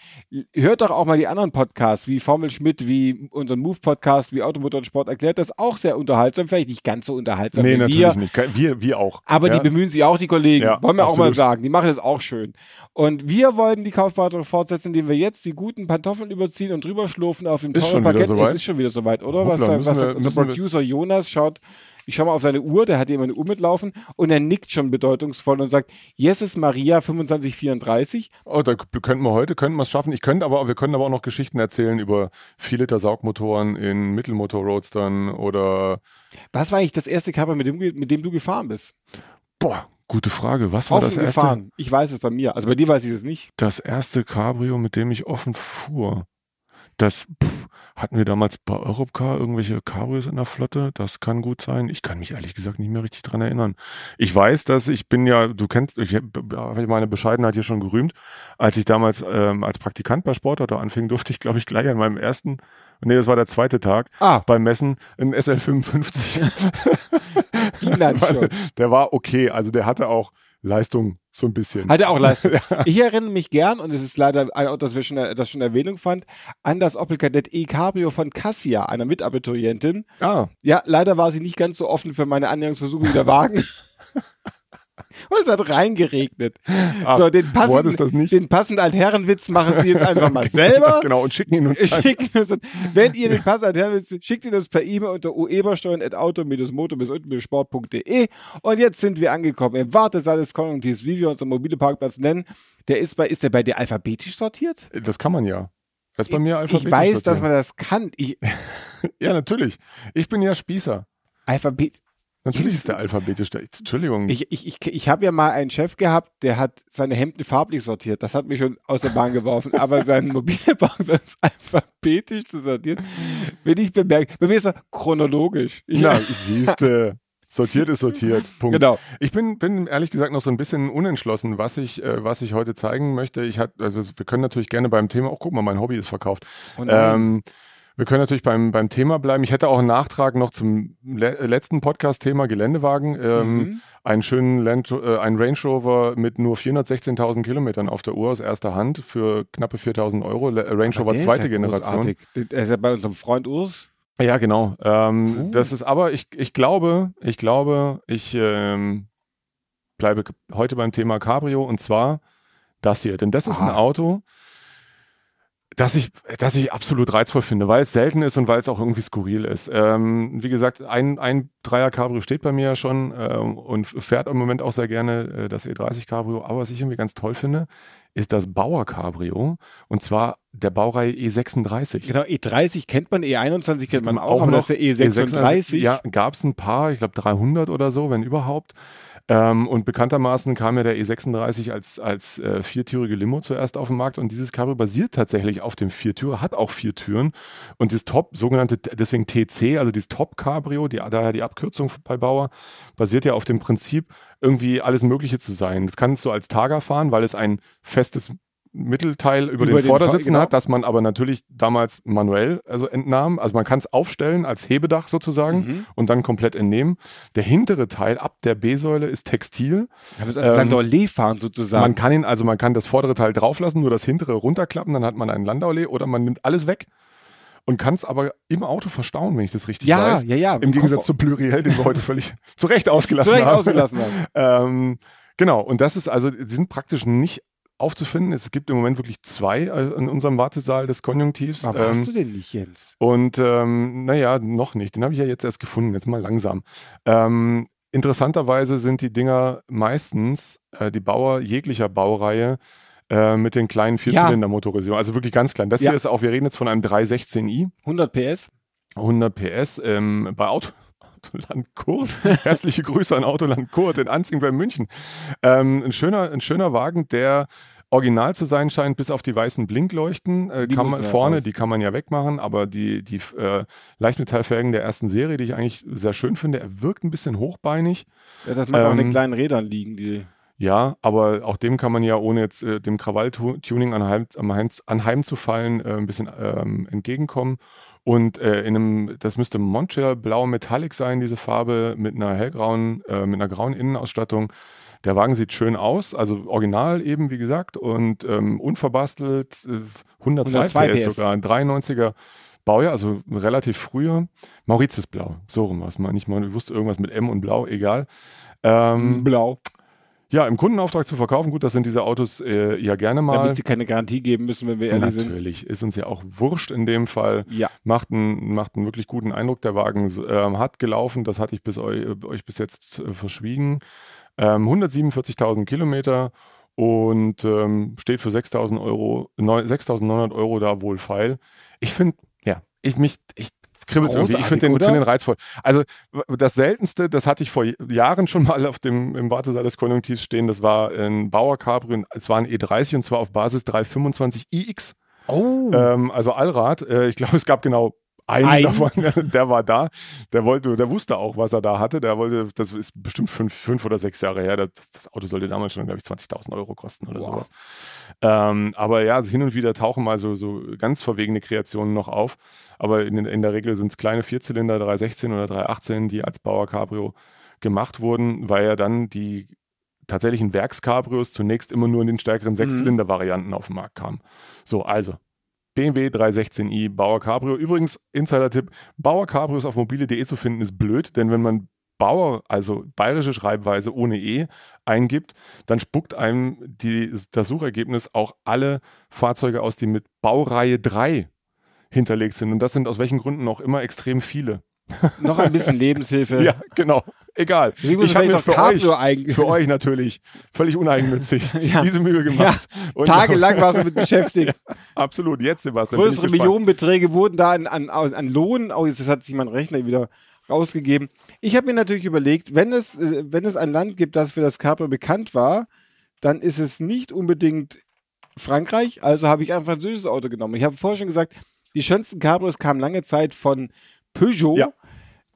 Hört doch auch mal die anderen Podcasts, wie Formel Schmidt, wie unseren Move-Podcast, wie Automotor und Sport erklärt, das auch sehr unterhaltsam, vielleicht nicht ganz so unterhaltsam nee, wie natürlich wir. nicht. Wir, wir auch. Aber ja. die bemühen sich auch, die Kollegen, ja, wollen wir absolut. auch mal sagen. Die machen das auch schön. Und wir wollen die Kaufberatung fortsetzen, indem wir jetzt die guten Pantoffeln überziehen und drüber schlurfen auf dem teuren Parkett. Es ist schon wieder soweit, oder? Hoppla, was, was wir, unser Producer Jonas schaut, ich schaue mal auf seine Uhr, der hat immer eine Uhr mitlaufen und er nickt schon bedeutungsvoll und sagt, Jesus Maria 2534. Oh, da könnten wir heute, könnten wir es schaffen. Ich könnte aber, wir können aber auch noch Geschichten erzählen über 4 Liter Saugmotoren in Mittelmotor-Roadstern oder. Was war eigentlich das erste Cover, mit dem, mit dem du gefahren bist? Boah, Gute Frage. Was war offen das erste? gefahren. Ich weiß es bei mir. Also bei dir weiß ich es nicht. Das erste Cabrio, mit dem ich offen fuhr. Das pff, hatten wir damals bei Europcar irgendwelche Cabrios in der Flotte. Das kann gut sein. Ich kann mich ehrlich gesagt nicht mehr richtig dran erinnern. Ich weiß, dass ich bin ja, du kennst, ich habe meine Bescheidenheit hier schon gerühmt. Als ich damals ähm, als Praktikant bei Sportauto anfing, [laughs] durfte ich, glaube ich, gleich an meinem ersten Nee, das war der zweite Tag ah. beim Messen, [laughs] [laughs] ein SL55. der war okay, also der hatte auch Leistung so ein bisschen. Hatte auch Leistung. [laughs] Ich erinnere mich gern, und es ist leider ein Auto, das, wir schon, das schon Erwähnung fand, an das Opel Kadett E Cabrio von Cassia, einer Mitabiturientin. Ah. Ja, leider war sie nicht ganz so offen für meine Annäherungsversuche wie der Wagen. [laughs] Und es hat reingeregnet. Ach, so, den passenden, den passenden Altherrenwitz machen Sie jetzt einfach mal [laughs] selber. genau, und schicken ihn uns. Schicken uns wenn ihr den passenden Altherrenwitz, schickt ihn uns per E-Mail unter uebersteuern.auto-motor-sport.de. Und jetzt sind wir angekommen im Wartesaal des Konjunktivs, wie wir unseren mobile Parkplatz nennen. Der ist bei, ist der bei dir alphabetisch sortiert? Das kann man ja. Das ist bei mir alphabetisch Ich weiß, sortiert. dass man das kann. Ich [laughs] ja, natürlich. Ich bin ja Spießer. Alphabet. Natürlich ist der alphabetisch. Entschuldigung. Ich, ich, ich, ich habe ja mal einen Chef gehabt, der hat seine Hemden farblich sortiert. Das hat mich schon aus der Bahn geworfen. Aber sein mobile Parkplatz alphabetisch zu sortieren, bin ich bemerkt. Bei mir ist er chronologisch. Ich, Na, [laughs] siehste. Sortiert ist sortiert. [laughs] Punkt. Genau. Ich bin, bin ehrlich gesagt noch so ein bisschen unentschlossen, was ich, äh, was ich heute zeigen möchte. Ich hat, also wir können natürlich gerne beim Thema, auch oh, guck mal, mein Hobby ist verkauft. Oh ähm, wir können natürlich beim, beim Thema bleiben. Ich hätte auch einen Nachtrag noch zum le letzten Podcast-Thema Geländewagen. Ähm, mhm. Einen schönen Land, äh, ein Range Rover mit nur 416.000 Kilometern auf der Uhr aus erster Hand für knappe 4.000 Euro. Range Rover zweite ja Generation. Der ist ja bei unserem Freund Urs. Ja, genau. Ähm, uh. Das ist aber, ich, ich glaube, ich glaube, ich ähm, bleibe heute beim Thema Cabrio und zwar das hier. Denn das ist ah. ein Auto, dass ich, dass ich absolut reizvoll finde, weil es selten ist und weil es auch irgendwie skurril ist. Ähm, wie gesagt, ein, ein Dreier Cabrio steht bei mir ja schon ähm, und fährt im Moment auch sehr gerne äh, das E30 Cabrio. Aber was ich irgendwie ganz toll finde, ist das Bauer Cabrio und zwar der Baureihe E36. Genau, E30 kennt man, E21 kennt man auch, auch aber das ist der E36. E36 ja, gab es ein paar, ich glaube 300 oder so, wenn überhaupt. Ähm, und bekanntermaßen kam ja der E36 als, als äh, viertürige Limo zuerst auf den Markt und dieses Cabrio basiert tatsächlich auf dem Viertürer, hat auch vier Türen und das Top, sogenannte, deswegen TC, also dieses Top Cabrio, die, daher die Abkürzung bei Bauer, basiert ja auf dem Prinzip, irgendwie alles Mögliche zu sein. Das kannst du als Targa fahren, weil es ein festes Mittelteil über, über den, den, Vordersitzen genau. hat, dass man aber natürlich damals manuell also entnahm. Also man kann es aufstellen als Hebedach sozusagen mhm. und dann komplett entnehmen. Der hintere Teil ab der B-Säule ist Textil. Kann man als ähm, fahren sozusagen. Man kann ihn, also man kann das vordere Teil drauflassen, nur das hintere runterklappen, dann hat man einen Landaulet oder man nimmt alles weg und kann es aber im Auto verstauen, wenn ich das richtig ja, weiß. Ja, ja, ja. Im Gegensatz zu Pluriel, den wir heute völlig [laughs] zu Recht ausgelassen zu Recht haben. ausgelassen haben. ähm, genau, und das ist also, sie sind praktisch nicht aufzufinden. Es gibt im Moment wirklich zwei äh, in unserem Wartesaal des Konjunktivs. Aber ähm, hast du den nicht, Jens? Und ähm, naja, noch nicht. Den habe ich ja jetzt erst gefunden. Jetzt mal langsam. Ähm, interessanterweise sind die Dinger meistens äh, die Bauer jeglicher Baureihe äh, mit den kleinen Vierzylinder-Motorisierungen. Also wirklich ganz klein. Das ja. hier ist auch, wir reden jetzt von einem 316i. 100 PS. 100 PS. Ähm, bei Auto, Autoland Kurt. [laughs] Herzliche Grüße an Autoland Kurt in Anzing bei München. Ähm, ein, schöner, ein schöner Wagen, der original zu sein scheint, bis auf die weißen Blinkleuchten. Äh, kann man vorne, raus. die kann man ja wegmachen, aber die, die äh, Leichtmetallfelgen der ersten Serie, die ich eigentlich sehr schön finde, er wirkt ein bisschen hochbeinig. Ja, dass man ähm, auch in den kleinen Rädern liegen, die. Ja, aber auch dem kann man ja, ohne jetzt äh, dem Krawall-Tuning anheim, anheimzufallen, äh, ein bisschen ähm, entgegenkommen. Und äh, in einem, das müsste Montreal Blau Metallic sein, diese Farbe, mit einer hellgrauen, äh, mit einer grauen Innenausstattung. Der Wagen sieht schön aus, also original eben, wie gesagt, und ähm, unverbastelt, äh, 102, 102 PS, PS sogar, ein 93er Baujahr, also relativ früher. Mauritiusblau, so rum war es mal. Nicht mal, ich wusste irgendwas mit M und Blau, egal. Ähm, Blau. Ja, im Kundenauftrag zu verkaufen, gut, das sind diese Autos äh, ja gerne mal. Damit sie keine Garantie geben müssen, wenn wir ehrlich Natürlich, sind. Natürlich, ist uns ja auch wurscht in dem Fall. Ja. Macht einen, macht einen wirklich guten Eindruck. Der Wagen äh, hat gelaufen, das hatte ich bis euch, euch bis jetzt äh, verschwiegen. Ähm, 147.000 Kilometer und ähm, steht für 6.000 Euro, 6.900 Euro da wohl feil. Ich finde, ja, ich mich, ich kribbelt irgendwie. Ich finde den, find den reizvoll. Also das Seltenste, das hatte ich vor Jahren schon mal auf dem im Wartesaal des Konjunktivs stehen. Das war ein Bauer Cabrio. Es war ein E30 und zwar auf Basis 325 iX. Oh. Ähm, also Allrad. Äh, ich glaube, es gab genau einen Ein. davon, [laughs] der war da, der wollte, der wusste auch, was er da hatte. Der wollte, das ist bestimmt fünf, fünf oder sechs Jahre her. Das, das Auto sollte damals schon, glaube ich, 20.000 Euro kosten oder wow. sowas. Ähm, aber ja, hin und wieder tauchen mal so, so ganz verwegene Kreationen noch auf. Aber in, in der Regel sind es kleine Vierzylinder, 316 oder 318, die als Bauer Cabrio gemacht wurden, weil ja dann die tatsächlichen Werkscabrios zunächst immer nur in den stärkeren mhm. Sechszylinder-Varianten auf den Markt kamen. So, also BMW 316i Bauer Cabrio. Übrigens, Insider-Tipp: Bauer Cabrios auf mobile.de zu finden ist blöd, denn wenn man Bauer, also bayerische Schreibweise ohne E, eingibt, dann spuckt einem die, das Suchergebnis auch alle Fahrzeuge aus, die mit Baureihe 3 hinterlegt sind. Und das sind aus welchen Gründen auch immer extrem viele. Noch ein bisschen [laughs] Lebenshilfe. ja, genau. Egal. Ich habe mir für euch, für euch natürlich völlig uneigennützig [laughs] ja. diese Mühe gemacht. Ja. Tagelang warst du mit [laughs] beschäftigt. Absolut. Jetzt, Sebastian. Größere Millionenbeträge wurden da an, an, an Lohn. Oh, jetzt hat sich mein Rechner wieder rausgegeben. Ich habe mir natürlich überlegt, wenn es, äh, wenn es ein Land gibt, das für das Cabrio bekannt war, dann ist es nicht unbedingt Frankreich. Also habe ich ein französisches Auto genommen. Ich habe vorher schon gesagt, die schönsten Cabrios kamen lange Zeit von Peugeot. Ja.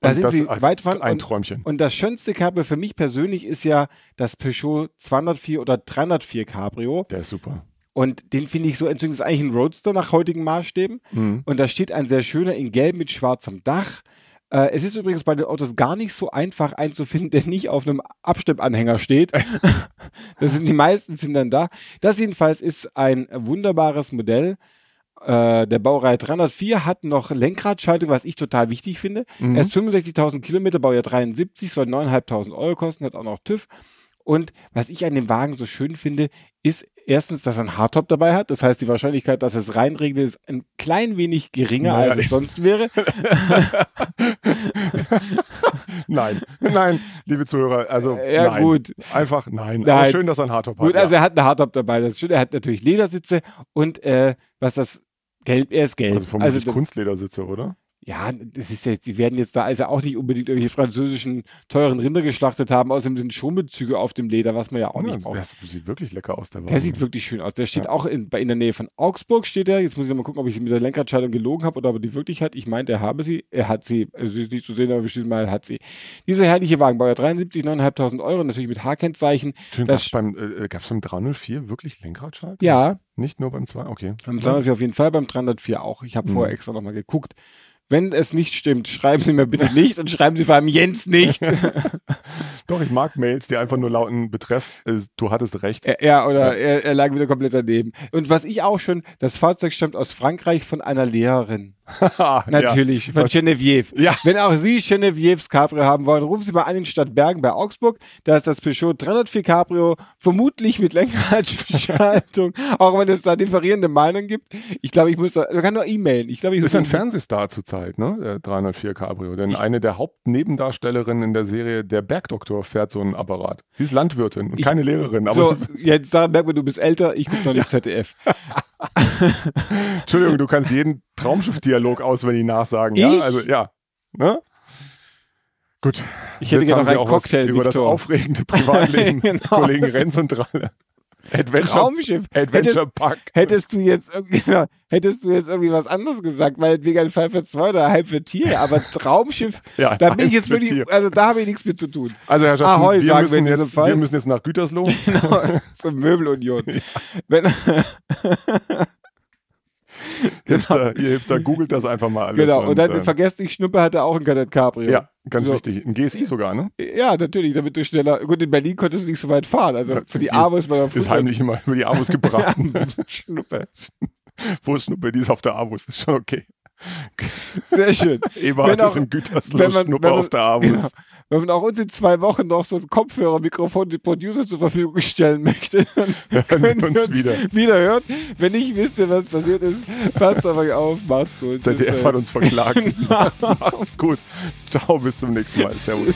Da sind sie weit von. Ein Träumchen. Und, und das schönste Cabrio für mich persönlich ist ja das Peugeot 204 oder 304 Cabrio. Der ist super. Und den finde ich so entzückend. Das ist eigentlich ein Roadster nach heutigen Maßstäben. Mhm. Und da steht ein sehr schöner in Gelb mit schwarzem Dach. Äh, es ist übrigens bei den Autos gar nicht so einfach einzufinden, [laughs] der nicht auf einem Abstimmanhänger steht. [laughs] das sind die meisten sind dann da. Das jedenfalls ist ein wunderbares Modell. Äh, der Baureihe 304 hat noch Lenkradschaltung, was ich total wichtig finde. Mhm. Erst 65.000 Kilometer, Baujahr 73, soll 9.500 Euro kosten, hat auch noch TÜV. Und was ich an dem Wagen so schön finde, ist erstens, dass er ein Hardtop dabei hat. Das heißt, die Wahrscheinlichkeit, dass es reinregnet, ist ein klein wenig geringer, naja, als es sonst wäre. [laughs] nein, nein, liebe Zuhörer, also ja, nein. gut. Einfach nein. nein. Schön, dass er ein Hardtop hat. Gut, also er hat ein Hardtop dabei. Das ist schön. Er hat natürlich Ledersitze und äh, was das Gelb, er ist gelb. Also vermutlich also, Kunstledersitze, oder? ja, das ist jetzt, sie werden jetzt da also auch nicht unbedingt irgendwelche französischen teuren Rinder geschlachtet haben. Außerdem sind Schonbezüge auf dem Leder, was man ja auch ja, nicht braucht. Das sieht wirklich lecker aus, der Wagen. Der sieht wirklich schön aus. Der steht ja. auch in, in der Nähe von Augsburg, steht er. Jetzt muss ich mal gucken, ob ich mit der Lenkradschaltung gelogen habe oder ob er die wirklich hat. Ich meinte, er habe sie. Er hat sie. Also sie ist nicht zu sehen, aber bestimmt mal hat sie. Dieser herrliche Wagen, Baujahr 73, 9.500 Euro, natürlich mit H-Kennzeichen. Schön, gab es beim, äh, beim 304 wirklich Lenkradschaltung? Ja. Nicht nur beim 2, okay. Beim 304 auf jeden Fall, beim 304 auch. Ich habe mhm. vorher extra nochmal geguckt. Wenn es nicht stimmt, schreiben Sie mir bitte nicht und schreiben Sie vor allem Jens nicht. [laughs] Doch, ich mag Mails, die einfach nur lauten Betreff, äh, du hattest recht. Ja, oder ja. Er, er lag wieder komplett daneben. Und was ich auch schon, das Fahrzeug stammt aus Frankreich von einer Lehrerin. [laughs] Natürlich, ja. von Genevieve. Ja. Wenn auch Sie Genevieves Cabrio haben wollen, rufen Sie mal an in Stadtbergen bei Augsburg. Da ist das Peugeot 304 Cabrio, vermutlich mit Lenkradschaltung, [laughs] auch wenn es da differierende Meinungen gibt. Ich glaube, ich muss da, man kann nur e-mailen. Ich glaube, ich muss ist ein Fernsehstar zurzeit, ne? Der 304 Cabrio. Denn ich eine der Hauptnebendarstellerinnen in der Serie Der Bergdoktor fährt so einen Apparat. Sie ist Landwirtin und ich, keine Lehrerin. Aber so, [laughs] jetzt merk mal, du bist älter, ich gucke noch nicht ja. ZDF. [laughs] Entschuldigung, du kannst jeden Traumschiff-Dialog auswendig nachsagen. Ich? Ja, also ja. Ne? Gut. Ich hätte gerne noch einen Cocktail über das aufregende Privatleben [laughs] genau. Kollegen Renz und Dralle. Adventure, Traumschiff. Adventure Park. Hättest du jetzt irgendwie, [laughs] hättest du jetzt irgendwie was anderes gesagt, weil wegen ein Fall für zwei oder halb für Tier, aber [laughs] Traumschiff, Ja, da bin ich jetzt wirklich, Tier. also da habe ich nichts mit zu tun. Also Herr Schaffen, Ahoi, wir, müssen jetzt, wir müssen jetzt nach Gütersloh. [laughs] Genau, zur Möbelunion. Wenn, Hipster, ihr Hipster, googelt das einfach mal alles. genau, und dann äh, vergesst nicht, Schnuppe hatte auch ein Cadet Cabrio. Ja, ganz So. wichtig. Ein GSI sogar, ne? Ja, natürlich, damit du schneller. Gut, in Berlin konntest du nicht so weit fahren. Also für die ist man auf Ist heimlich immer über die Avus [laughs] gebraten. Schnuppe. Wo ist Schnuppe? Die ist auf der Avus. Ist schon okay. Sehr schön. [laughs] Eberhard auch- ist in Gütersloh, wenn man- Schnuppe wenn man- auf der Avus. Genau. Wenn man auch uns in zwei Wochen noch so ein Kopfhörermikrofon den Producer zur Verfügung stellen möchte, [laughs] dann können wir uns wieder. wieder hören. Wenn nicht wisst ihr, was passiert ist, passt euch auf. Macht's gut. ZDF hat uns verklagt. [laughs] Macht's gut. Ciao, bis zum nächsten Mal. Servus.